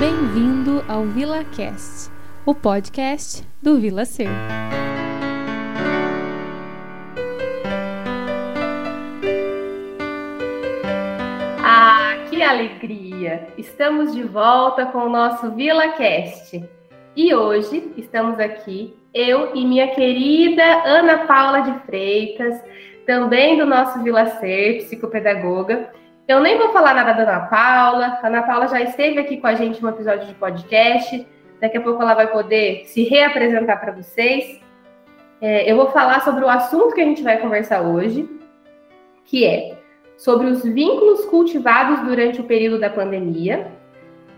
Bem-vindo ao VilaCast, o podcast do Vila Ser. Ah, que alegria! Estamos de volta com o nosso VilaCast. E hoje estamos aqui, eu e minha querida Ana Paula de Freitas, também do nosso Vila Ser, psicopedagoga. Eu nem vou falar nada da Ana Paula. A Ana Paula já esteve aqui com a gente no episódio de podcast. Daqui a pouco ela vai poder se reapresentar para vocês. É, eu vou falar sobre o assunto que a gente vai conversar hoje, que é sobre os vínculos cultivados durante o período da pandemia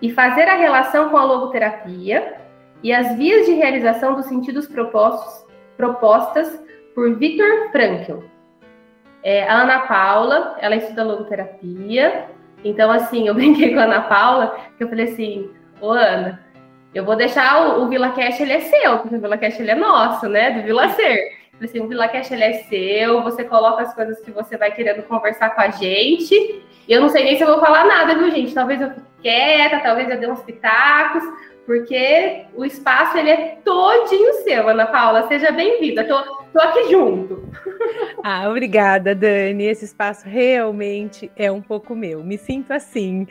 e fazer a relação com a logoterapia e as vias de realização dos sentidos propostos, propostas por Viktor Frankl. É, a Ana Paula, ela estuda logoterapia. Então, assim, eu brinquei com a Ana Paula, que eu falei assim, ô Ana, eu vou deixar o, o Vila Cash, ele é seu, porque o Vila Cash, ele é nosso, né, do Vila Ser. Eu falei assim, o Vila Cash, ele é seu, você coloca as coisas que você vai querendo conversar com a gente. E eu não sei nem se eu vou falar nada, viu, gente? Talvez eu fique quieta, talvez eu dê uns pitacos, porque o espaço, ele é todinho seu, Ana Paula. Seja bem-vinda. Tô, tô aqui junto. Ah, obrigada, Dani. Esse espaço realmente é um pouco meu. Me sinto assim,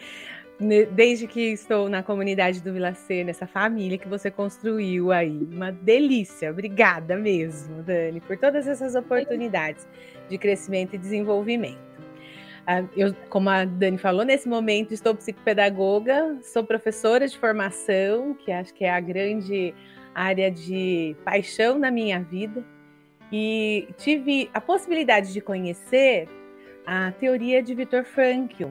desde que estou na comunidade do Vila C, nessa família que você construiu aí. Uma delícia. Obrigada mesmo, Dani, por todas essas oportunidades de crescimento e desenvolvimento. Ah, eu, como a Dani falou, nesse momento estou psicopedagoga, sou professora de formação, que acho que é a grande área de paixão na minha vida e tive a possibilidade de conhecer a teoria de Viktor Frankl,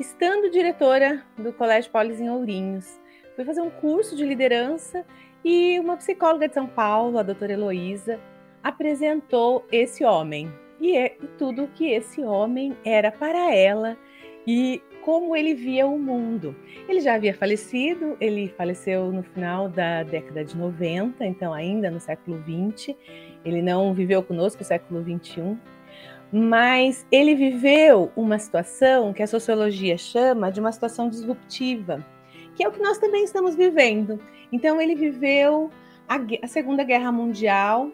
estando diretora do Colégio Polis em Ourinhos. Fui fazer um curso de liderança e uma psicóloga de São Paulo, a doutora Heloísa, apresentou esse homem e, é, tudo que esse homem era para ela e como ele via o mundo. Ele já havia falecido, ele faleceu no final da década de 90, então ainda no século 20, ele não viveu conosco o século 21, mas ele viveu uma situação que a sociologia chama de uma situação disruptiva, que é o que nós também estamos vivendo. Então, ele viveu a, a Segunda Guerra Mundial,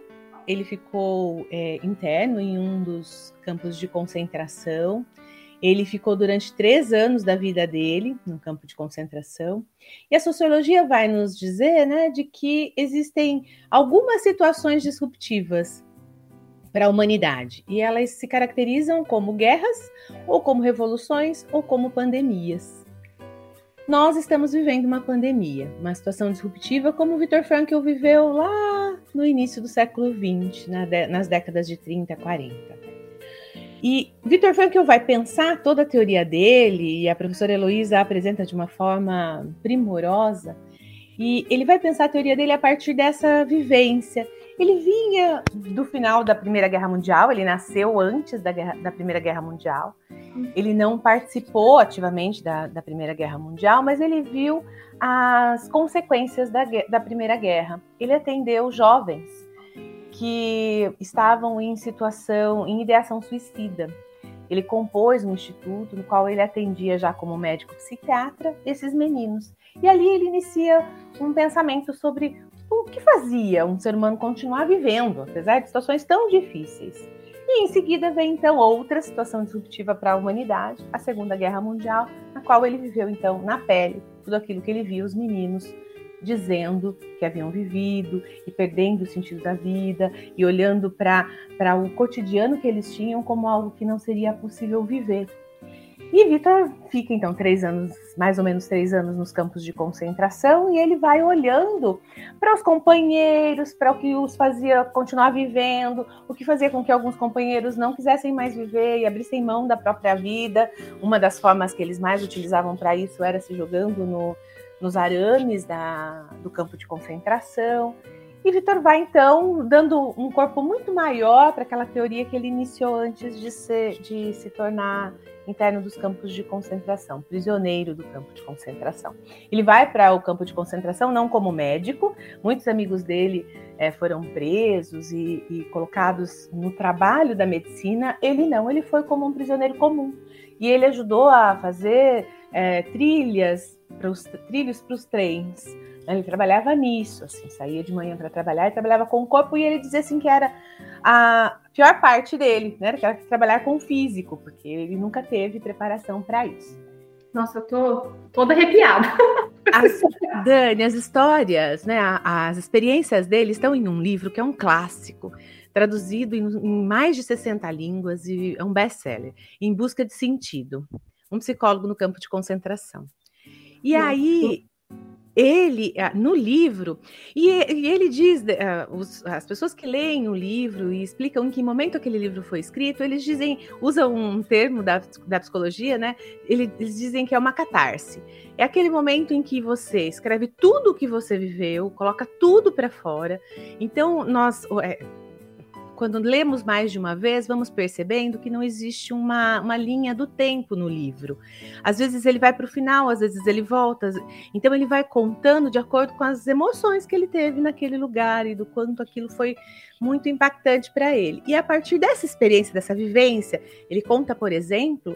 ele ficou é, interno em um dos campos de concentração. Ele ficou durante três anos da vida dele no campo de concentração. E a sociologia vai nos dizer né, de que existem algumas situações disruptivas para a humanidade. E elas se caracterizam como guerras, ou como revoluções, ou como pandemias. Nós estamos vivendo uma pandemia, uma situação disruptiva como o Viktor Frankl viveu lá no início do século XX, nas décadas de 30, 40. E Victor Frankl vai pensar toda a teoria dele, e a professora Heloísa apresenta de uma forma primorosa, e ele vai pensar a teoria dele a partir dessa vivência. Ele vinha do final da Primeira Guerra Mundial, ele nasceu antes da, guerra, da Primeira Guerra Mundial. Ele não participou ativamente da, da Primeira Guerra Mundial, mas ele viu as consequências da, da Primeira Guerra. Ele atendeu jovens que estavam em situação, em ideação suicida. Ele compôs um instituto no qual ele atendia já como médico psiquiatra esses meninos. E ali ele inicia um pensamento sobre o que fazia um ser humano continuar vivendo, apesar de situações tão difíceis. E em seguida vem então outra situação disruptiva para a humanidade, a Segunda Guerra Mundial, na qual ele viveu então na pele tudo aquilo que ele via os meninos dizendo que haviam vivido e perdendo o sentido da vida e olhando para o cotidiano que eles tinham como algo que não seria possível viver. E Vitor fica então três anos, mais ou menos três anos nos campos de concentração, e ele vai olhando para os companheiros, para o que os fazia continuar vivendo, o que fazia com que alguns companheiros não quisessem mais viver e abrissem mão da própria vida. Uma das formas que eles mais utilizavam para isso era se jogando no, nos arames da, do campo de concentração. E Vitor vai, então, dando um corpo muito maior para aquela teoria que ele iniciou antes de, ser, de se tornar interno dos campos de concentração, prisioneiro do campo de concentração. Ele vai para o campo de concentração não como médico, muitos amigos dele é, foram presos e, e colocados no trabalho da medicina, ele não, ele foi como um prisioneiro comum. E ele ajudou a fazer é, trilhas para os trilhos para os trens. Né? Ele trabalhava nisso, assim, saía de manhã para trabalhar e trabalhava com o corpo e ele dizia assim que era a pior parte dele, né? Que era trabalhar com o físico, porque ele nunca teve preparação para isso. Nossa, eu tô toda arrepiada. As, Dani, as histórias, né, as experiências dele estão em um livro que é um clássico, traduzido em, em mais de 60 línguas e é um best-seller, Em Busca de Sentido, um psicólogo no campo de concentração. E aí, ele, ah, no livro, e, ele diz, uh, as pessoas que leem o livro e explicam em que momento aquele livro foi escrito, eles dizem, usam um termo da, da psicologia, né? Eles, eles dizem que é uma catarse. É aquele momento em que você escreve tudo o que você viveu, coloca tudo para fora. Então, nós. Quando lemos mais de uma vez, vamos percebendo que não existe uma, uma linha do tempo no livro. Às vezes ele vai para o final, às vezes ele volta. Então ele vai contando de acordo com as emoções que ele teve naquele lugar e do quanto aquilo foi muito impactante para ele. E a partir dessa experiência, dessa vivência, ele conta, por exemplo,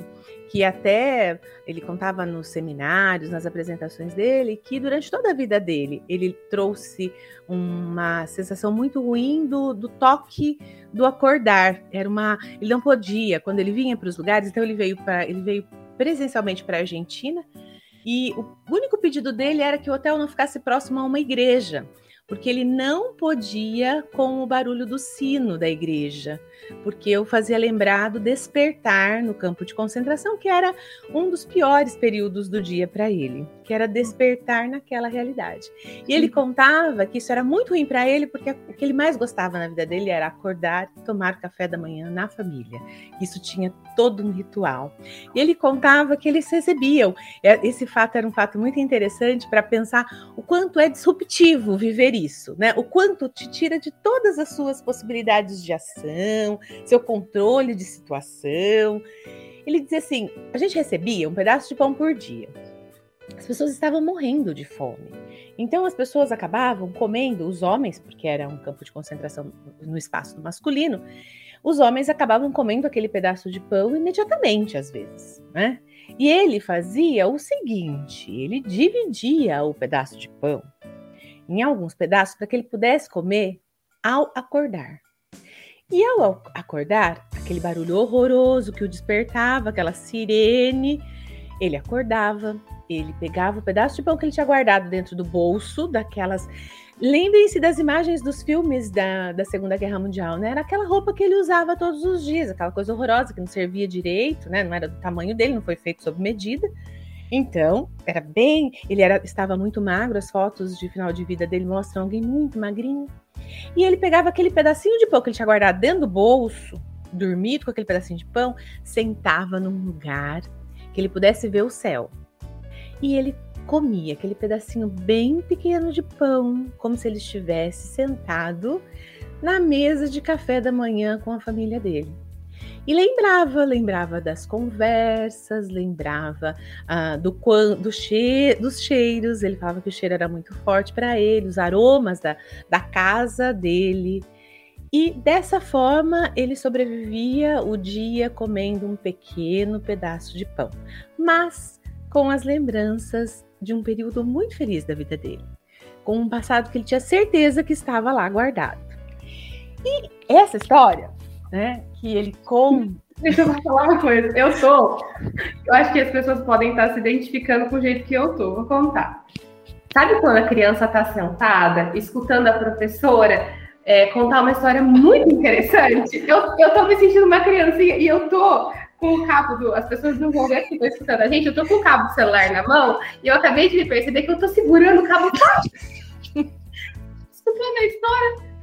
que até ele contava nos seminários, nas apresentações dele, que durante toda a vida dele, ele trouxe uma sensação muito ruim do, do toque do acordar. Era uma, ele não podia quando ele vinha para os lugares, então ele veio para, ele veio presencialmente para a Argentina. E o único pedido dele era que o hotel não ficasse próximo a uma igreja porque ele não podia com o barulho do sino da igreja, porque eu fazia lembrar do despertar no campo de concentração, que era um dos piores períodos do dia para ele, que era despertar naquela realidade. E ele contava que isso era muito ruim para ele, porque o que ele mais gostava na vida dele era acordar e tomar café da manhã na família. Isso tinha todo um ritual. E ele contava que eles recebiam. É, esse fato era um fato muito interessante para pensar o quanto é disruptivo viver isso, né? O quanto te tira de todas as suas possibilidades de ação, seu controle de situação. Ele dizia assim: a gente recebia um pedaço de pão por dia. As pessoas estavam morrendo de fome. Então as pessoas acabavam comendo, os homens, porque era um campo de concentração no espaço masculino, os homens acabavam comendo aquele pedaço de pão imediatamente, às vezes, né? E ele fazia o seguinte: ele dividia o pedaço de pão em alguns pedaços para que ele pudesse comer ao acordar. E ao acordar, aquele barulho horroroso que o despertava, aquela sirene, ele acordava, ele pegava o pedaço de pão que ele tinha guardado dentro do bolso, daquelas. Lembrem-se das imagens dos filmes da, da Segunda Guerra Mundial, né? Era aquela roupa que ele usava todos os dias, aquela coisa horrorosa que não servia direito, né? Não era do tamanho dele, não foi feito sob medida. Então, era bem. Ele era, estava muito magro, as fotos de final de vida dele mostram alguém muito magrinho. E ele pegava aquele pedacinho de pão que ele tinha guardado dentro do bolso, dormido com aquele pedacinho de pão, sentava num lugar que ele pudesse ver o céu. E ele comia aquele pedacinho bem pequeno de pão, como se ele estivesse sentado na mesa de café da manhã com a família dele. E lembrava, lembrava das conversas, lembrava ah, do, do che dos cheiros. Ele falava que o cheiro era muito forte para ele, os aromas da, da casa dele. E dessa forma ele sobrevivia o dia comendo um pequeno pedaço de pão, mas com as lembranças de um período muito feliz da vida dele, com um passado que ele tinha certeza que estava lá guardado. E essa história né? Que ele come. Deixa eu falar uma coisa. Eu tô. Eu acho que as pessoas podem estar se identificando com o jeito que eu tô. Vou contar. Sabe quando a criança está sentada, escutando a professora é, contar uma história muito interessante? Eu, eu tô me sentindo uma criancinha e eu tô com o cabo do. As pessoas não vão ver que estão escutando a gente, eu tô com o cabo do celular na mão e eu acabei de perceber que eu tô segurando o cabo. escutando a história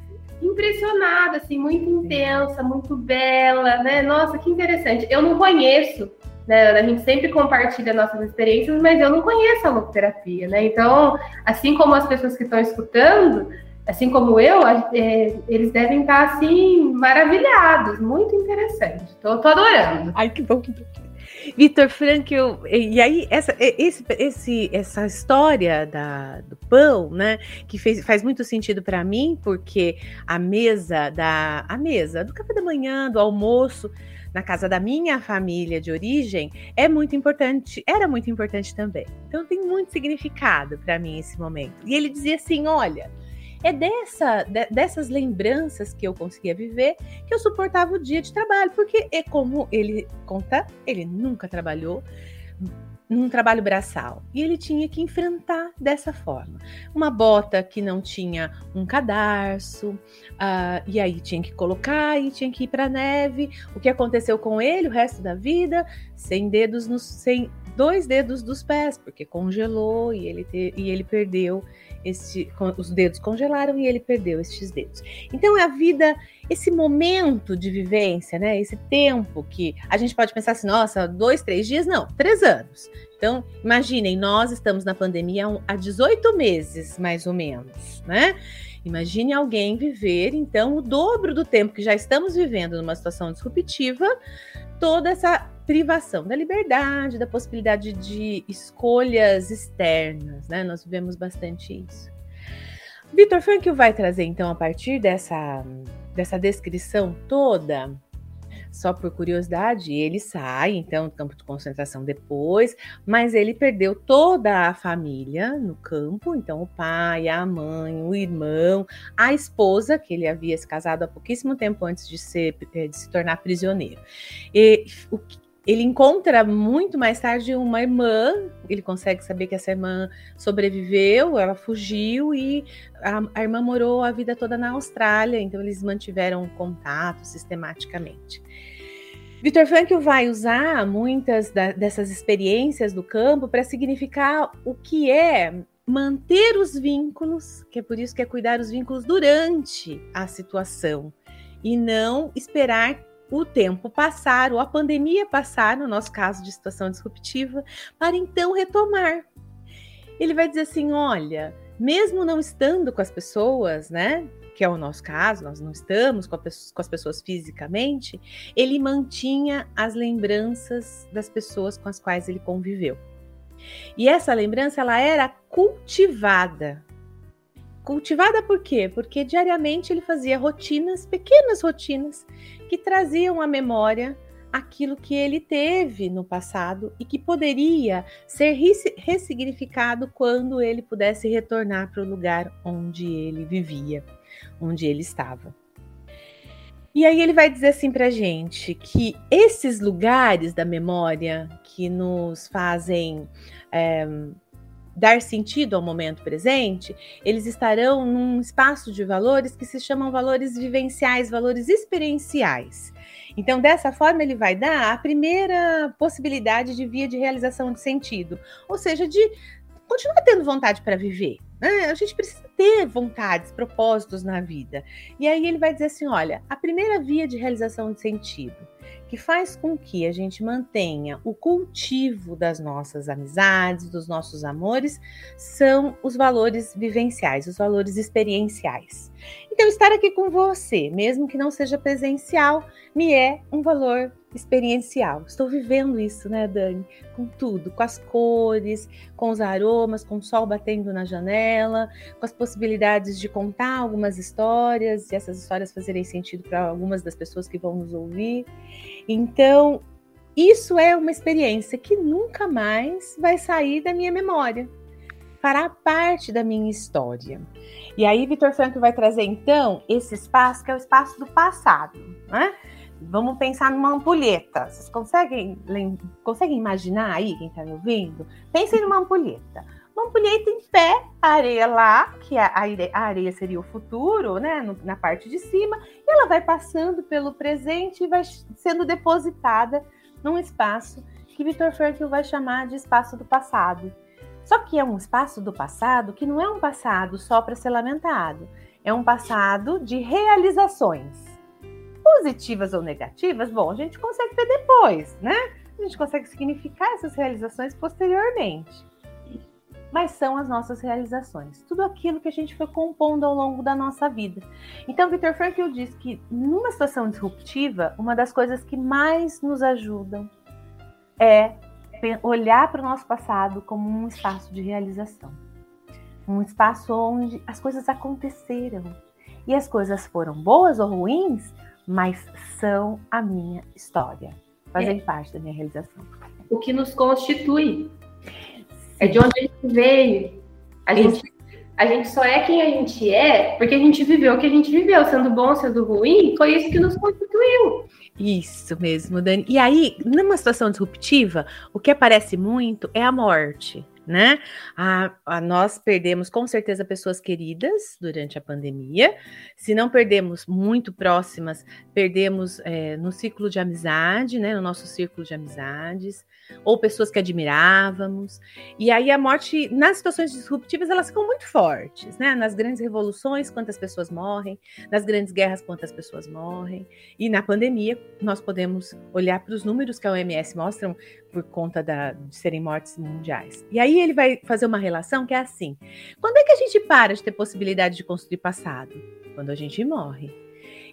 impressionada, assim, muito intensa, muito bela, né? Nossa, que interessante. Eu não conheço, né? A gente sempre compartilha nossas experiências, mas eu não conheço a logoterapia, né? Então, assim como as pessoas que estão escutando, assim como eu, é, eles devem estar assim maravilhados, muito interessante. Tô, tô adorando. Ai, que bom. Vitor Frankl, e aí essa, esse, esse, essa história da, do pão, né, que fez, faz muito sentido para mim, porque a mesa da a mesa do café da manhã, do almoço, na casa da minha família de origem é muito importante, era muito importante também. Então tem muito significado para mim esse momento. E ele dizia assim: olha, é dessa, de, dessas lembranças que eu conseguia viver que eu suportava o dia de trabalho, porque é como ele conta, ele nunca trabalhou num trabalho braçal. E ele tinha que enfrentar dessa forma. Uma bota que não tinha um cadarço, uh, e aí tinha que colocar e tinha que ir para neve. O que aconteceu com ele o resto da vida? Sem dedos nos, sem dois dedos dos pés, porque congelou e ele, te, e ele perdeu este, os dedos congelaram e ele perdeu estes dedos. Então é a vida, esse momento de vivência, né? Esse tempo que a gente pode pensar assim, nossa, dois, três dias, não, três anos. Então, imaginem, nós estamos na pandemia há 18 meses, mais ou menos, né? Imagine alguém viver, então, o dobro do tempo que já estamos vivendo numa situação disruptiva, toda essa privação da liberdade, da possibilidade de escolhas externas, né? Nós vivemos bastante isso. Vitor Frankl vai trazer então a partir dessa dessa descrição toda, só por curiosidade, ele sai então do campo de concentração depois, mas ele perdeu toda a família no campo, então o pai, a mãe, o irmão, a esposa que ele havia se casado há pouquíssimo tempo antes de, ser, de se tornar prisioneiro. E o ele encontra muito mais tarde uma irmã, ele consegue saber que essa irmã sobreviveu, ela fugiu e a, a irmã morou a vida toda na Austrália, então eles mantiveram contato sistematicamente. Victor Frankl vai usar muitas da, dessas experiências do campo para significar o que é manter os vínculos, que é por isso que é cuidar os vínculos durante a situação e não esperar o tempo passar, ou a pandemia passar, no nosso caso de situação disruptiva, para então retomar. Ele vai dizer assim: olha, mesmo não estando com as pessoas, né? Que é o nosso caso, nós não estamos com, com as pessoas fisicamente, ele mantinha as lembranças das pessoas com as quais ele conviveu. E essa lembrança ela era cultivada Cultivada por quê? Porque diariamente ele fazia rotinas, pequenas rotinas, que traziam à memória aquilo que ele teve no passado e que poderia ser ressignificado quando ele pudesse retornar para o lugar onde ele vivia, onde ele estava. E aí ele vai dizer assim para gente que esses lugares da memória que nos fazem é, dar sentido ao momento presente, eles estarão num espaço de valores que se chamam valores vivenciais, valores experienciais. Então, dessa forma, ele vai dar a primeira possibilidade de via de realização de sentido, ou seja, de continuar tendo vontade para viver. Né? A gente precisa ter vontades, propósitos na vida. E aí ele vai dizer assim: olha, a primeira via de realização de sentido que faz com que a gente mantenha o cultivo das nossas amizades, dos nossos amores, são os valores vivenciais, os valores experienciais. Então, estar aqui com você, mesmo que não seja presencial, me é um valor experiencial. Estou vivendo isso, né, Dani? Com tudo, com as cores, com os aromas, com o sol batendo na janela, com as possibilidades de contar algumas histórias e essas histórias fazerem sentido para algumas das pessoas que vão nos ouvir. Então, isso é uma experiência que nunca mais vai sair da minha memória. Fará parte da minha história. E aí, Vitor Franco vai trazer então esse espaço que é o espaço do passado, né? Vamos pensar numa ampulheta. Vocês conseguem, conseguem imaginar aí, quem está me ouvindo? Pensem numa ampulheta. Uma ampulheta em pé, areia lá, que a areia, seria o futuro, né? Na parte de cima, e ela vai passando pelo presente e vai sendo depositada num espaço que Victor Frankl vai chamar de espaço do passado. Só que é um espaço do passado que não é um passado só para ser lamentado, é um passado de realizações positivas ou negativas, bom, a gente consegue ver depois, né? A gente consegue significar essas realizações posteriormente. Mas são as nossas realizações, tudo aquilo que a gente foi compondo ao longo da nossa vida. Então, Victor Frankl diz que numa situação disruptiva, uma das coisas que mais nos ajudam é olhar para o nosso passado como um espaço de realização, um espaço onde as coisas aconteceram. E as coisas foram boas ou ruins, mas são a minha história, fazem é. parte da minha realização. O que nos constitui. É de onde a gente veio. A gente, a gente só é quem a gente é porque a gente viveu o que a gente viveu, sendo bom, sendo ruim, foi isso que nos constituiu. Isso mesmo, Dani. E aí, numa situação disruptiva, o que aparece muito é a morte né? A, a, nós perdemos com certeza pessoas queridas durante a pandemia. Se não perdemos muito próximas, perdemos é, no ciclo de amizade, né? No nosso círculo de amizades, ou pessoas que admirávamos. E aí a morte, nas situações disruptivas, elas ficam muito fortes, né? Nas grandes revoluções, quantas pessoas morrem, nas grandes guerras, quantas pessoas morrem. E na pandemia, nós podemos olhar para os números que a OMS mostram por conta da, de serem mortes mundiais. E aí ele vai fazer uma relação que é assim: quando é que a gente para de ter possibilidade de construir passado? Quando a gente morre.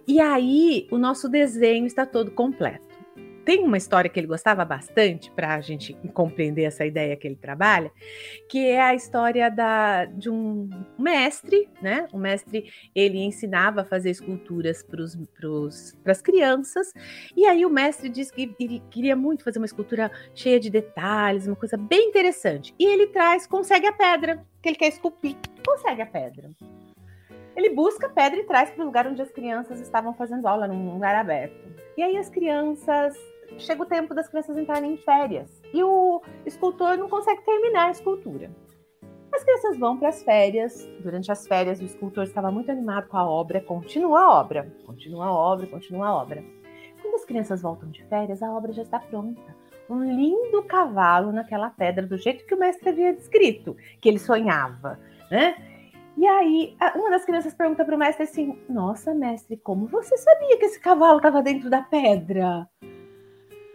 E aí o nosso desenho está todo completo tem uma história que ele gostava bastante para a gente compreender essa ideia que ele trabalha, que é a história da, de um mestre, né? O mestre ele ensinava a fazer esculturas para as crianças, e aí o mestre disse que ele queria muito fazer uma escultura cheia de detalhes, uma coisa bem interessante. E ele traz, consegue a pedra que ele quer esculpir, consegue a pedra. Ele busca a pedra e traz para o lugar onde as crianças estavam fazendo aula, num lugar aberto. E aí as crianças chega o tempo das crianças entrarem em férias e o escultor não consegue terminar a escultura. As crianças vão para as férias. Durante as férias, o escultor estava muito animado com a obra. Continua a obra, continua a obra, continua a obra. Quando as crianças voltam de férias, a obra já está pronta. Um lindo cavalo naquela pedra, do jeito que o mestre havia descrito, que ele sonhava, né? E aí, uma das crianças pergunta para o mestre assim: Nossa, mestre, como você sabia que esse cavalo estava dentro da pedra?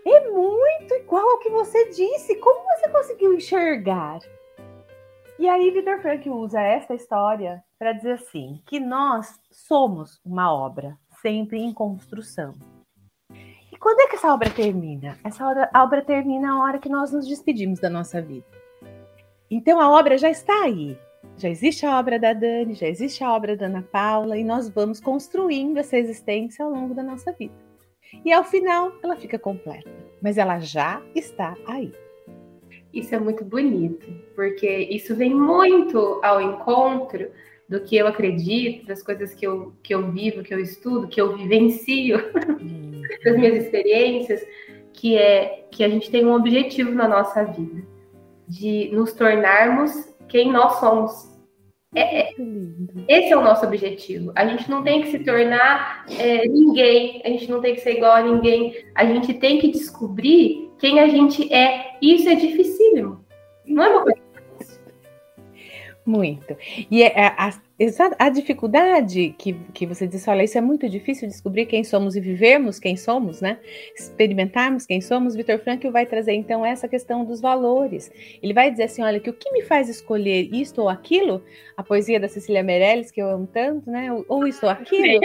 É muito igual ao que você disse. Como você conseguiu enxergar? E aí, Vitor Frank usa essa história para dizer assim: que nós somos uma obra, sempre em construção. E quando é que essa obra termina? Essa obra, obra termina a hora que nós nos despedimos da nossa vida. Então a obra já está aí. Já existe a obra da Dani, já existe a obra da Ana Paula, e nós vamos construindo essa existência ao longo da nossa vida. E ao final ela fica completa, mas ela já está aí. Isso é muito bonito, porque isso vem muito ao encontro do que eu acredito, das coisas que eu, que eu vivo, que eu estudo, que eu vivencio, hum. das minhas experiências, que é que a gente tem um objetivo na nossa vida, de nos tornarmos quem nós somos. É, é, esse é o nosso objetivo. A gente não tem que se tornar é, ninguém, a gente não tem que ser igual a ninguém, a gente tem que descobrir quem a gente é. Isso é dificílimo. Não é uma coisa muito. E é, a, a, a, dificuldade que, que você disse, olha, isso é muito difícil descobrir quem somos e vivermos quem somos, né? Experimentarmos quem somos. Vitor Frankl vai trazer então essa questão dos valores. Ele vai dizer assim, olha, que o que me faz escolher isto ou aquilo, a poesia da Cecília Meirelles, que eu amo tanto, né? Ou isto ou aquilo,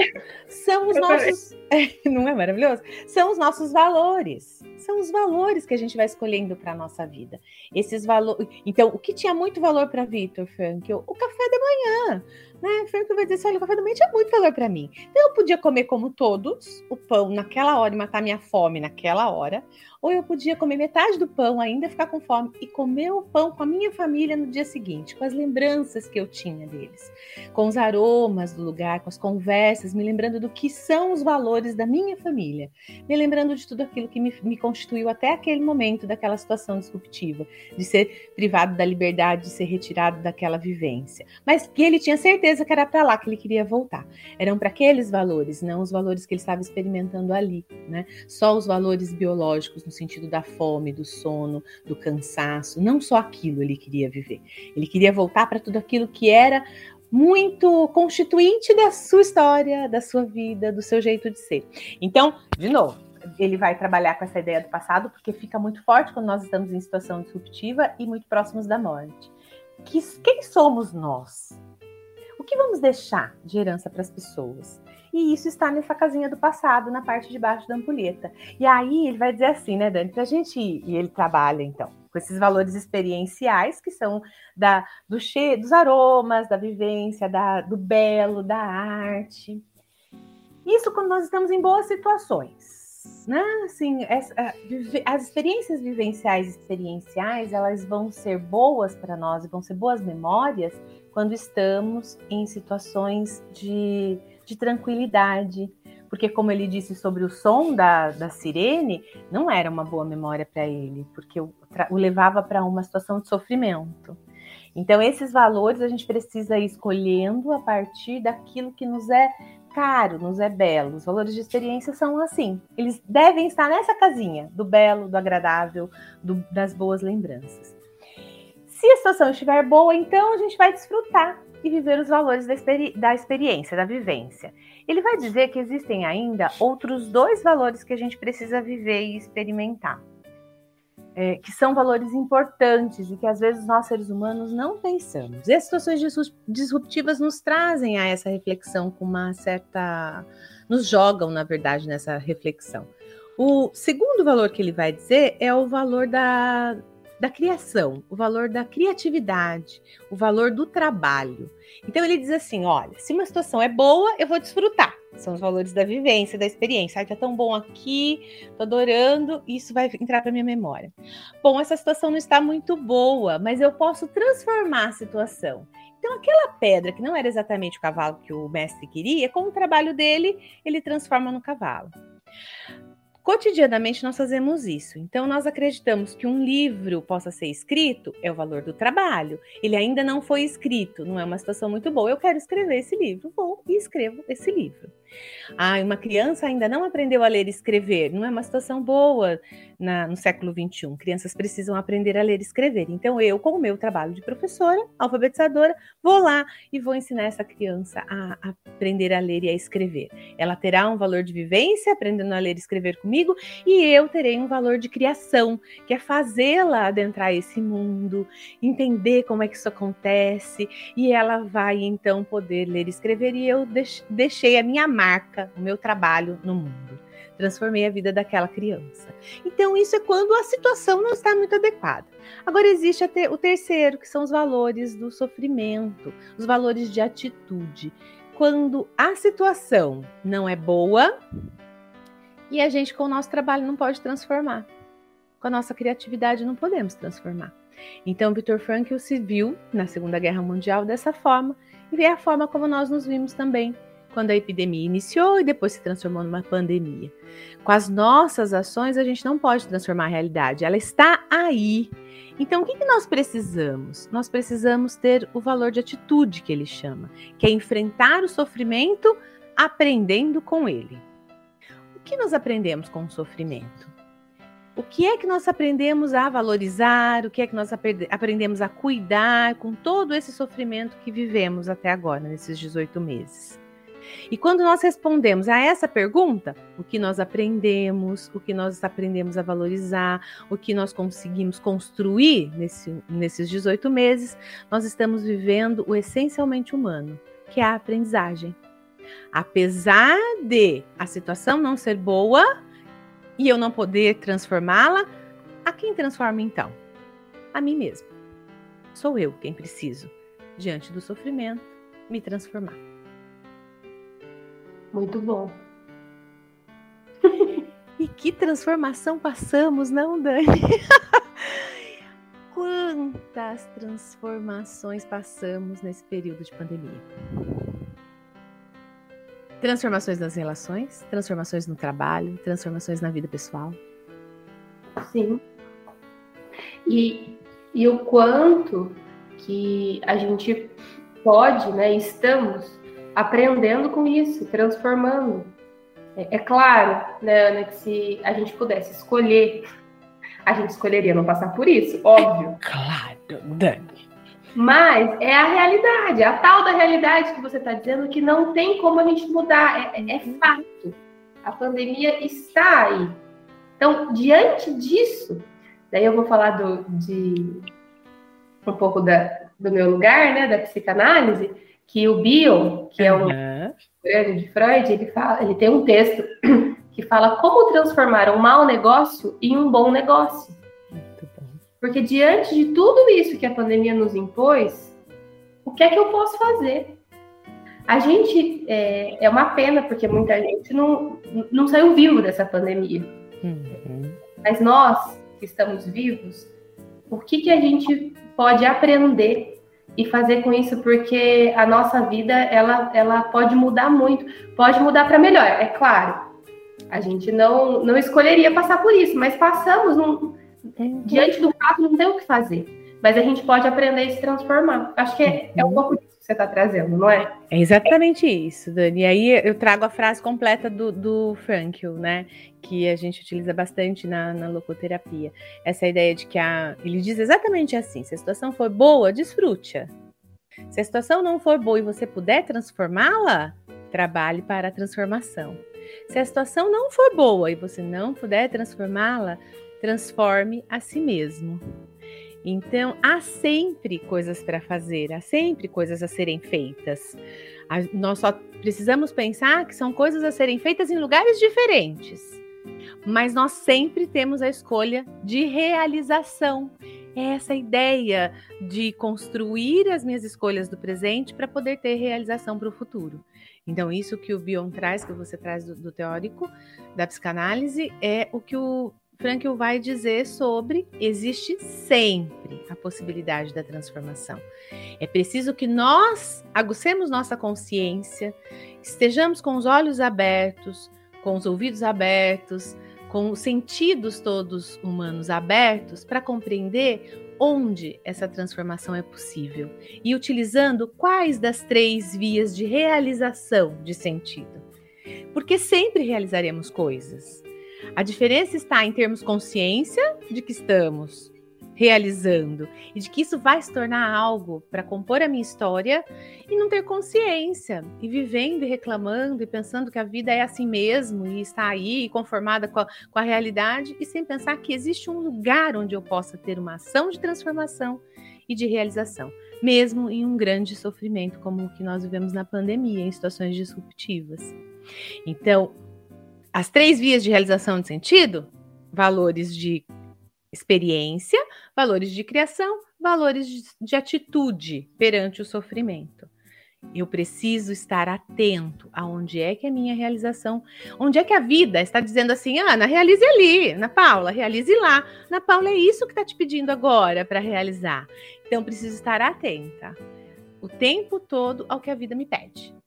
são os nossos. Não é maravilhoso? São os nossos valores são os valores que a gente vai escolhendo para a nossa vida. Esses valores. Então, o que tinha muito valor para Vitor Frank? O café da manhã. Né? Frank vai dizer assim: olha, o café da manhã tinha muito valor para mim. Então, eu podia comer como todos o pão naquela hora e matar minha fome naquela hora, ou eu podia comer metade do pão ainda, ficar com fome e comer o pão com a minha família no dia seguinte, com as lembranças que eu tinha deles, com os aromas do lugar, com as conversas, me lembrando do que são os valores da minha família, me lembrando de tudo aquilo que me, me constituiu até aquele momento daquela situação disruptiva, de ser privado da liberdade, de ser retirado daquela vivência. Mas que ele tinha certeza que era para lá que ele queria voltar. Eram para aqueles valores, não os valores que ele estava experimentando ali, né? Só os valores biológicos no sentido da fome, do sono, do cansaço. Não só aquilo ele queria viver. Ele queria voltar para tudo aquilo que era muito constituinte da sua história, da sua vida, do seu jeito de ser. Então, de novo, ele vai trabalhar com essa ideia do passado, porque fica muito forte quando nós estamos em situação disruptiva e muito próximos da morte. Que, quem somos nós? Que vamos deixar de herança para as pessoas? E isso está nessa casinha do passado, na parte de baixo da ampulheta. E aí ele vai dizer assim, né, Dani, pra gente ir, e ele trabalha então com esses valores experienciais que são da do cheiro, dos aromas, da vivência, da, do belo, da arte. Isso quando nós estamos em boas situações. Né? Assim, as, as experiências vivenciais experienciais, elas vão ser boas para nós, vão ser boas memórias quando estamos em situações de, de tranquilidade, porque como ele disse sobre o som da, da sirene, não era uma boa memória para ele, porque o, o levava para uma situação de sofrimento. Então, esses valores a gente precisa ir escolhendo a partir daquilo que nos é caro, nos é belo. Os valores de experiência são assim. Eles devem estar nessa casinha do belo, do agradável, do, das boas lembranças. Se a situação estiver boa, então a gente vai desfrutar e viver os valores da, experi da experiência, da vivência. Ele vai dizer que existem ainda outros dois valores que a gente precisa viver e experimentar é, que são valores importantes e que às vezes nós seres humanos não pensamos. E as situações disruptivas nos trazem a essa reflexão com uma certa. nos jogam, na verdade, nessa reflexão. O segundo valor que ele vai dizer é o valor da, da criação, o valor da criatividade, o valor do trabalho. Então ele diz assim: olha, se uma situação é boa, eu vou desfrutar. São os valores da vivência, da experiência. Ai, tá tão bom aqui, tô adorando, isso vai entrar para minha memória. Bom, essa situação não está muito boa, mas eu posso transformar a situação. Então, aquela pedra que não era exatamente o cavalo que o mestre queria, com o trabalho dele, ele transforma no cavalo. Cotidianamente nós fazemos isso. Então nós acreditamos que um livro possa ser escrito é o valor do trabalho. Ele ainda não foi escrito, não é uma situação muito boa. Eu quero escrever esse livro, vou e escrevo esse livro. Ah, uma criança ainda não aprendeu a ler e escrever, não é uma situação boa na, no século XXI. Crianças precisam aprender a ler e escrever. Então, eu, com o meu trabalho de professora, alfabetizadora, vou lá e vou ensinar essa criança a, a aprender a ler e a escrever. Ela terá um valor de vivência, aprendendo a ler e escrever comigo, e eu terei um valor de criação, que é fazê-la adentrar esse mundo, entender como é que isso acontece, e ela vai então poder ler e escrever, e eu deixei a minha marca, o meu trabalho no mundo. Transformei a vida daquela criança. Então, isso é quando a situação não está muito adequada. Agora, existe o terceiro, que são os valores do sofrimento, os valores de atitude. Quando a situação não é boa e a gente, com o nosso trabalho, não pode transformar. Com a nossa criatividade, não podemos transformar. Então, Victor Frankl se viu na Segunda Guerra Mundial dessa forma e é a forma como nós nos vimos também quando a epidemia iniciou e depois se transformou numa pandemia. Com as nossas ações, a gente não pode transformar a realidade, ela está aí. Então, o que, que nós precisamos? Nós precisamos ter o valor de atitude que ele chama, que é enfrentar o sofrimento aprendendo com ele. O que nós aprendemos com o sofrimento? O que é que nós aprendemos a valorizar? O que é que nós aprendemos a cuidar com todo esse sofrimento que vivemos até agora, nesses 18 meses? E quando nós respondemos a essa pergunta, o que nós aprendemos, o que nós aprendemos a valorizar, o que nós conseguimos construir nesse, nesses 18 meses, nós estamos vivendo o essencialmente humano, que é a aprendizagem. Apesar de a situação não ser boa e eu não poder transformá-la, a quem transforma então? A mim mesmo. Sou eu quem preciso, diante do sofrimento, me transformar. Muito bom. e que transformação passamos, não, Dani? Quantas transformações passamos nesse período de pandemia? Transformações nas relações, transformações no trabalho, transformações na vida pessoal. Sim. E, e o quanto que a gente pode, né, estamos aprendendo com isso, transformando. É, é claro, né, Ana, que se a gente pudesse escolher, a gente escolheria não passar por isso, óbvio. É claro, Dani. Mas é a realidade, a tal da realidade que você está dizendo que não tem como a gente mudar, é, é fato. A pandemia está aí. Então, diante disso, daí eu vou falar do, de um pouco da, do meu lugar, né, da psicanálise que o Bion, que é um uhum. grande de Freud, ele, fala, ele tem um texto que fala como transformar um mau negócio em um bom negócio. Porque diante de tudo isso que a pandemia nos impôs, o que é que eu posso fazer? A gente é, é, uma pena porque muita gente não, não saiu vivo dessa pandemia. Uhum. Mas nós que estamos vivos, o que, que a gente pode aprender e fazer com isso? Porque a nossa vida ela, ela pode mudar muito, pode mudar para melhor, é claro. A gente não, não escolheria passar por isso, mas passamos num, diante do fato, não tem o que fazer. Mas a gente pode aprender e se transformar. Acho que é, é um pouco você está trazendo, não é? É exatamente isso, Dani. E aí eu trago a frase completa do, do Frankl, né? Que a gente utiliza bastante na, na locoterapia. Essa ideia de que a, ele diz exatamente assim: se a situação for boa, desfrute-a. Se a situação não for boa e você puder transformá-la, trabalhe para a transformação. Se a situação não for boa e você não puder transformá-la, transforme a si mesmo. Então, há sempre coisas para fazer, há sempre coisas a serem feitas. Nós só precisamos pensar que são coisas a serem feitas em lugares diferentes. Mas nós sempre temos a escolha de realização. É essa ideia de construir as minhas escolhas do presente para poder ter realização para o futuro. Então, isso que o Bion traz, que você traz do, do teórico da psicanálise, é o que o Frankl vai dizer sobre existe sempre a possibilidade da transformação. É preciso que nós aguçemos nossa consciência, estejamos com os olhos abertos, com os ouvidos abertos, com os sentidos todos humanos abertos para compreender onde essa transformação é possível e utilizando quais das três vias de realização de sentido. Porque sempre realizaremos coisas. A diferença está em termos consciência de que estamos realizando e de que isso vai se tornar algo para compor a minha história e não ter consciência e vivendo e reclamando e pensando que a vida é assim mesmo e está aí conformada com a, com a realidade e sem pensar que existe um lugar onde eu possa ter uma ação de transformação e de realização, mesmo em um grande sofrimento como o que nós vivemos na pandemia, em situações disruptivas. Então, as três vias de realização de sentido: valores de experiência, valores de criação, valores de, de atitude perante o sofrimento. Eu preciso estar atento aonde é que a minha realização, onde é que a vida está dizendo assim, Ana, realize ali, Ana Paula, realize lá. Ana Paula, é isso que está te pedindo agora para realizar. Então, preciso estar atenta o tempo todo ao que a vida me pede.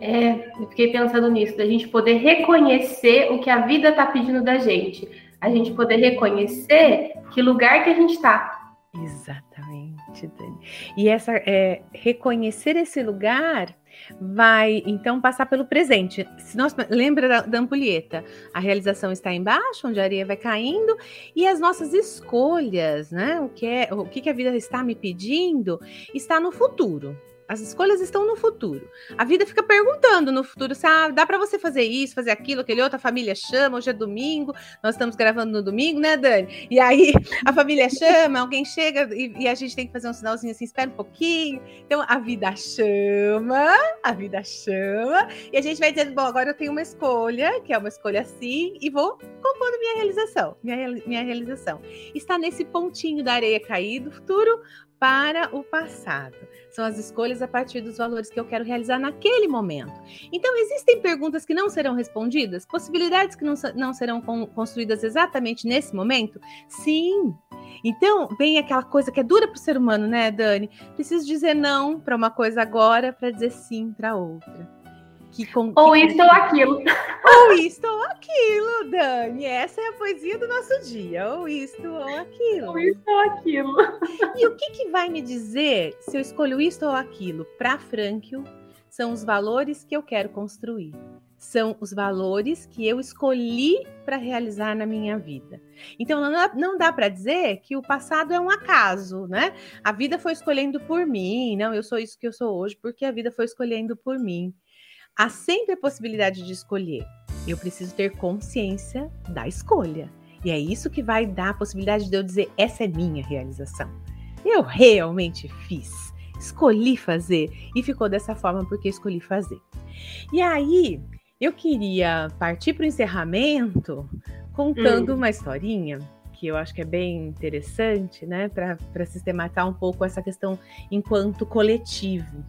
É, eu fiquei pensando nisso, da gente poder reconhecer o que a vida está pedindo da gente. A gente poder reconhecer que lugar que a gente está. Exatamente, Dani. E essa é, reconhecer esse lugar vai então passar pelo presente. Se nós lembra da, da ampulheta, a realização está embaixo, onde a areia vai caindo, e as nossas escolhas, né? O que é, o que, que a vida está me pedindo, está no futuro. As escolhas estão no futuro. A vida fica perguntando no futuro se ah, dá para você fazer isso, fazer aquilo, aquele outro. A família chama, hoje é domingo, nós estamos gravando no domingo, né, Dani? E aí a família chama, alguém chega e, e, a gente tem que fazer um sinalzinho assim, espera um pouquinho. Então a vida chama, a vida chama, e a gente vai dizendo: bom, agora eu tenho uma escolha, que é uma escolha assim, e vou compondo minha realização. Minha, minha realização está nesse pontinho da areia cair do futuro para o passado. São as escolhas a partir dos valores que eu quero realizar naquele momento. Então, existem perguntas que não serão respondidas? Possibilidades que não, não serão construídas exatamente nesse momento? Sim. Então, vem aquela coisa que é dura para o ser humano, né, Dani? Preciso dizer não para uma coisa agora para dizer sim para outra. Que com, ou que... isto ou aquilo. Ou isto ou aquilo, Dani. Essa é a poesia do nosso dia. Ou isto ou aquilo. Ou isto ou aquilo. E o que, que vai me dizer se eu escolho isto ou aquilo? Para Frankl, são os valores que eu quero construir. São os valores que eu escolhi para realizar na minha vida. Então, não dá, não dá para dizer que o passado é um acaso, né? A vida foi escolhendo por mim. Não, eu sou isso que eu sou hoje porque a vida foi escolhendo por mim há sempre a possibilidade de escolher. Eu preciso ter consciência da escolha. E é isso que vai dar a possibilidade de eu dizer: essa é minha realização. Eu realmente fiz, escolhi fazer e ficou dessa forma porque escolhi fazer. E aí, eu queria partir para o encerramento contando hum. uma historinha que eu acho que é bem interessante, né, para sistematizar um pouco essa questão enquanto coletivo.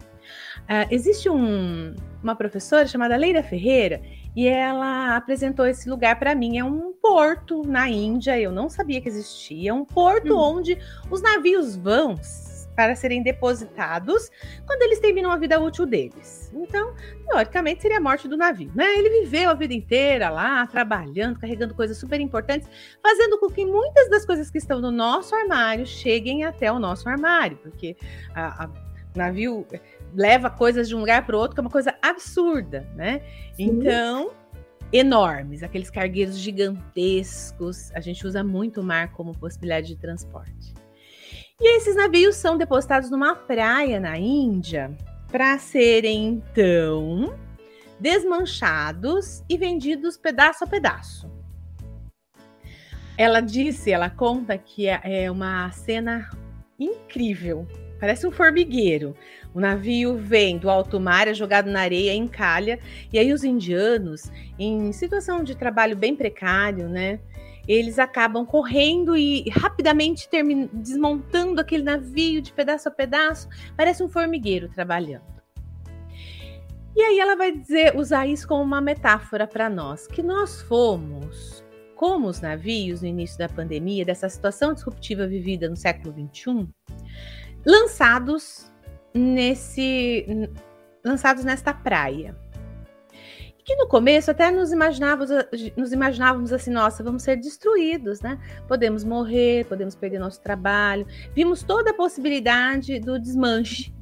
Uh, existe um, uma professora chamada Leira Ferreira e ela apresentou esse lugar para mim. É um porto na Índia, eu não sabia que existia. É um porto hum. onde os navios vão para serem depositados quando eles terminam a vida útil deles. Então, teoricamente, seria a morte do navio, né? Ele viveu a vida inteira lá, trabalhando, carregando coisas super importantes, fazendo com que muitas das coisas que estão no nosso armário cheguem até o nosso armário, porque a, a navio leva coisas de um lugar para o outro, que é uma coisa absurda, né? Sim. Então, enormes, aqueles cargueiros gigantescos. A gente usa muito o mar como possibilidade de transporte. E esses navios são depositados numa praia na Índia para serem então desmanchados e vendidos pedaço a pedaço. Ela disse, ela conta que é, é uma cena incrível, parece um formigueiro. O navio vem do alto mar, é jogado na areia, encalha, e aí os indianos, em situação de trabalho bem precário, né? Eles acabam correndo e rapidamente desmontando aquele navio de pedaço a pedaço, parece um formigueiro trabalhando. E aí ela vai dizer, usar isso como uma metáfora para nós, que nós fomos, como os navios no início da pandemia, dessa situação disruptiva vivida no século XXI, lançados nesse lançados nesta praia que no começo até nos imaginávamos, nos imaginávamos assim, nossa, vamos ser destruídos, né? Podemos morrer, podemos perder nosso trabalho. Vimos toda a possibilidade do desmanche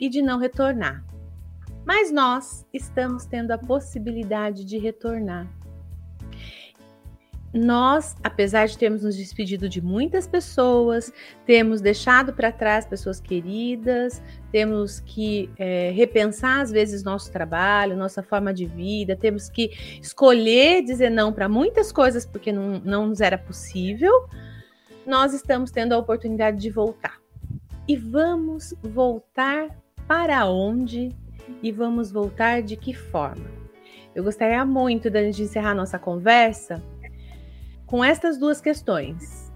e de não retornar. Mas nós estamos tendo a possibilidade de retornar nós, apesar de termos nos despedido de muitas pessoas, temos deixado para trás pessoas queridas, temos que é, repensar às vezes nosso trabalho, nossa forma de vida, temos que escolher dizer não para muitas coisas porque não, não nos era possível. Nós estamos tendo a oportunidade de voltar. E vamos voltar para onde e vamos voltar de que forma? Eu gostaria muito de encerrar nossa conversa com estas duas questões.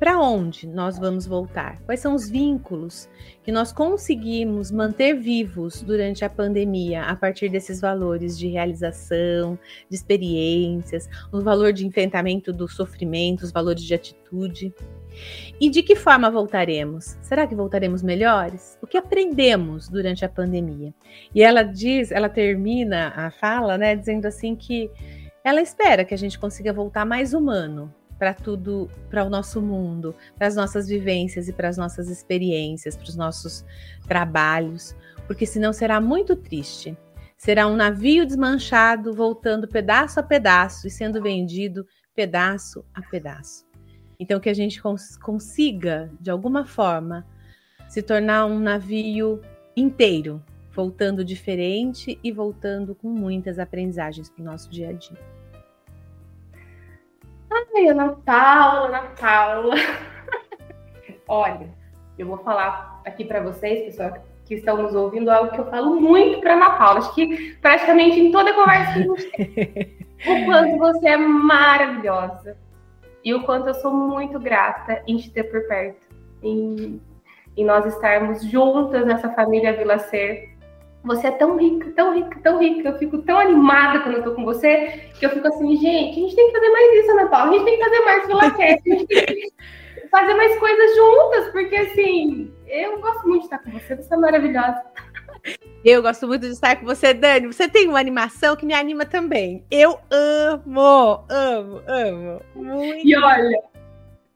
Para onde nós vamos voltar? Quais são os vínculos que nós conseguimos manter vivos durante a pandemia a partir desses valores de realização, de experiências, o valor de enfrentamento do sofrimento, os valores de atitude? E de que forma voltaremos? Será que voltaremos melhores? O que aprendemos durante a pandemia? E ela diz, ela termina a fala, né, dizendo assim que ela espera que a gente consiga voltar mais humano para tudo, para o nosso mundo, para as nossas vivências e para as nossas experiências, para os nossos trabalhos, porque senão será muito triste. Será um navio desmanchado, voltando pedaço a pedaço e sendo vendido pedaço a pedaço. Então, que a gente cons consiga, de alguma forma, se tornar um navio inteiro, voltando diferente e voltando com muitas aprendizagens para o nosso dia a dia. Ai, Ana Paula, Ana Paula. Olha, eu vou falar aqui para vocês, pessoal que estão nos ouvindo, algo que eu falo muito para Ana Paula. Acho que praticamente em toda conversa que a gente tem. O quanto você é maravilhosa. E o quanto eu sou muito grata em te ter por perto. Em, em nós estarmos juntas nessa família Vila Ser você é tão rica, tão rica, tão rica. Eu fico tão animada quando eu tô com você, que eu fico assim, gente, a gente tem que fazer mais isso, Ana Paula. A gente tem que fazer mais Vilacast, a gente tem que fazer mais coisas juntas, porque assim, eu gosto muito de estar com você, você é maravilhosa. Eu gosto muito de estar com você, Dani. Você tem uma animação que me anima também. Eu amo, amo, amo. Muito. E olha,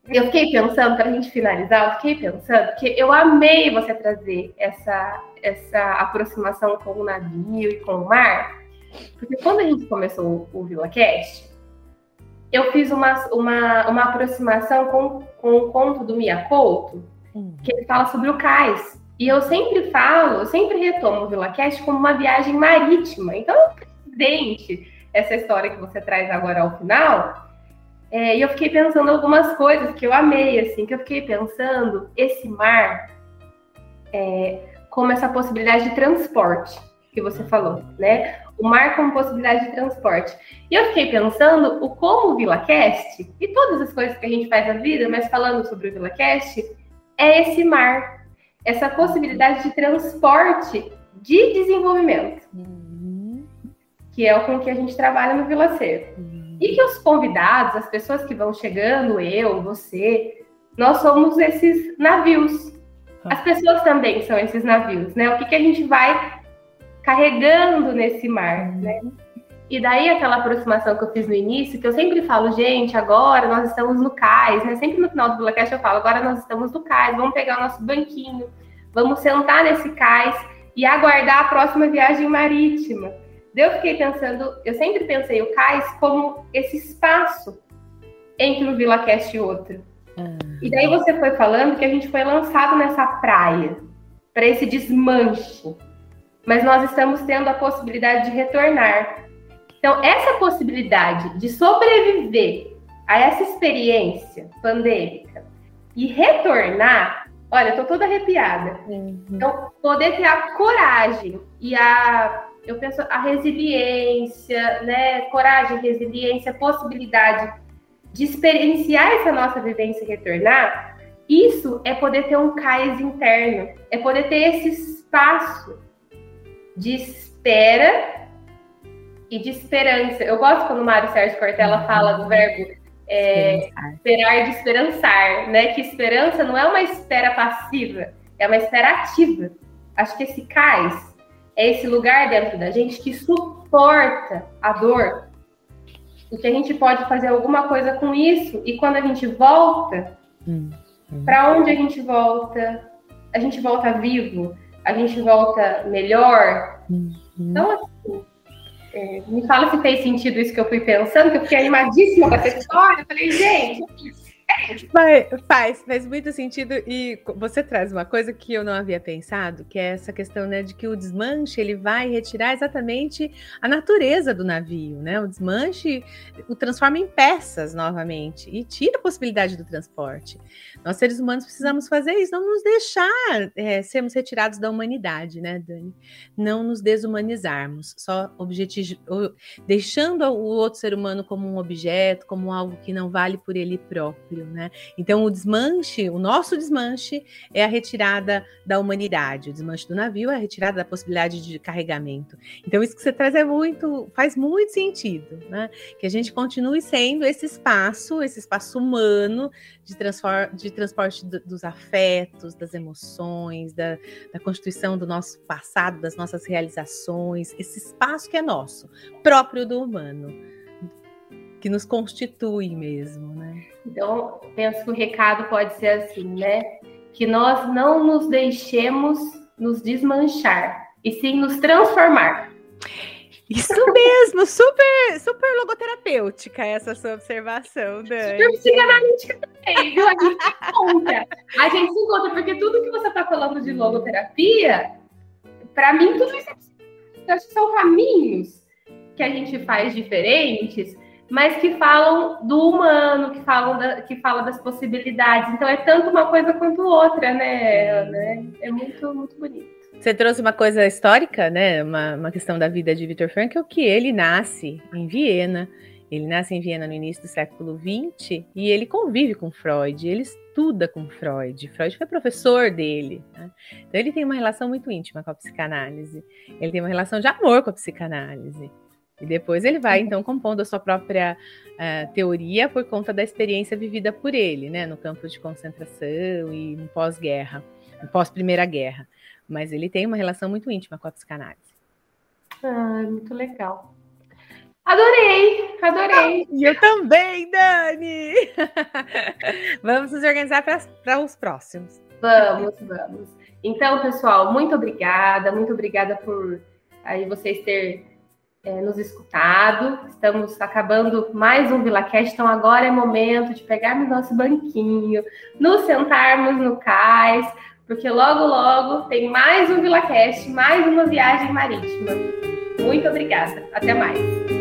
eu fiquei pensando, para a gente finalizar, eu fiquei pensando que eu amei você trazer essa, essa aproximação com o navio e com o mar, porque quando a gente começou o VilaCast, eu fiz uma, uma, uma aproximação com, com o conto do Mia Couto, que ele fala sobre o cais. E eu sempre falo, eu sempre retomo o VilaCast como uma viagem marítima. Então, presidente, essa história que você traz agora ao final, é, e eu fiquei pensando algumas coisas que eu amei, assim, que eu fiquei pensando esse mar é, como essa possibilidade de transporte que você falou, né? o mar como possibilidade de transporte. E eu fiquei pensando o como o VilaCast, e todas as coisas que a gente faz na vida, mas falando sobre o VilaCast, é esse mar, essa possibilidade de transporte de desenvolvimento, uhum. que é o com que a gente trabalha no Vilaceiro. Uhum. E que os convidados, as pessoas que vão chegando, eu, você, nós somos esses navios. Tá. As pessoas também são esses navios, né? O que, que a gente vai carregando nesse mar, né? E daí aquela aproximação que eu fiz no início, que eu sempre falo, gente, agora nós estamos no cais, né? Sempre no final do Blackcast eu falo, agora nós estamos no cais, vamos pegar o nosso banquinho, vamos sentar nesse cais e aguardar a próxima viagem marítima. Eu fiquei pensando, eu sempre pensei o cais como esse espaço entre um VilaCast e outro. Uhum. E daí você foi falando que a gente foi lançado nessa praia, para esse desmanche. Mas nós estamos tendo a possibilidade de retornar. Então, essa possibilidade de sobreviver a essa experiência pandêmica e retornar, olha, eu tô toda arrepiada. Uhum. Então, poder ter a coragem e a, eu penso, a resiliência, né? Coragem, resiliência, possibilidade de experienciar essa nossa vivência e retornar, isso é poder ter um cais interno, é poder ter esse espaço de espera e de esperança. Eu gosto quando o Mário Sérgio Cortella uhum. fala do verbo é, esperar de esperançar, né? Que esperança não é uma espera passiva, é uma espera ativa. Acho que esse cais é esse lugar dentro da gente que suporta a dor, e que a gente pode fazer alguma coisa com isso, e quando a gente volta, hum, hum. para onde a gente volta? A gente volta vivo, a gente volta melhor. Hum, hum. então, assim, é, me fala se fez sentido isso que eu fui pensando, que eu fiquei animadíssima com essa história. Eu falei, gente, faz, faz muito sentido e você traz uma coisa que eu não havia pensado, que é essa questão né, de que o desmanche ele vai retirar exatamente a natureza do navio, né? O desmanche o transforma em peças novamente e tira a possibilidade do transporte. Nós seres humanos precisamos fazer isso, não nos deixar é, sermos retirados da humanidade, né, Dani? Não nos desumanizarmos, só objetivo, deixando o outro ser humano como um objeto, como algo que não vale por ele próprio né? Então o desmanche, o nosso desmanche é a retirada da humanidade, o desmanche do navio é a retirada da possibilidade de carregamento. Então isso que você traz é muito, faz muito sentido, né? Que a gente continue sendo esse espaço, esse espaço humano de, de transporte do, dos afetos, das emoções, da, da constituição do nosso passado, das nossas realizações, esse espaço que é nosso, próprio do humano que nos constitui mesmo, né? Então, penso que o recado pode ser assim, né? Que nós não nos deixemos nos desmanchar, e sim nos transformar. Isso mesmo, super, super logoterapêutica essa sua observação, Dani. Super psicanalítica também, viu? A gente se encontra. A gente se encontra, porque tudo que você está falando de logoterapia, para mim, tudo isso é, acho que são caminhos que a gente faz diferentes mas que falam do humano, que falam da, que fala das possibilidades. Então é tanto uma coisa quanto outra, né? né? É muito, muito bonito. Você trouxe uma coisa histórica, né? Uma, uma questão da vida de Viktor Frankl, que ele nasce em Viena. Ele nasce em Viena no início do século XX e ele convive com Freud, ele estuda com Freud. Freud foi professor dele. Né? Então ele tem uma relação muito íntima com a psicanálise. Ele tem uma relação de amor com a psicanálise. E depois ele vai, então, compondo a sua própria uh, teoria por conta da experiência vivida por ele, né, no campo de concentração e no pós-guerra, no pós-primeira guerra. Mas ele tem uma relação muito íntima com a psicanálise. Ah, muito legal. Adorei, adorei. E eu também, Dani! vamos nos organizar para os próximos. Vamos, vamos. Então, pessoal, muito obrigada, muito obrigada por aí vocês terem é, nos escutado. Estamos acabando mais um VilaCast, então agora é momento de pegarmos nosso banquinho, nos sentarmos no cais, porque logo, logo tem mais um VilaCast, mais uma viagem marítima. Muito obrigada. Até mais.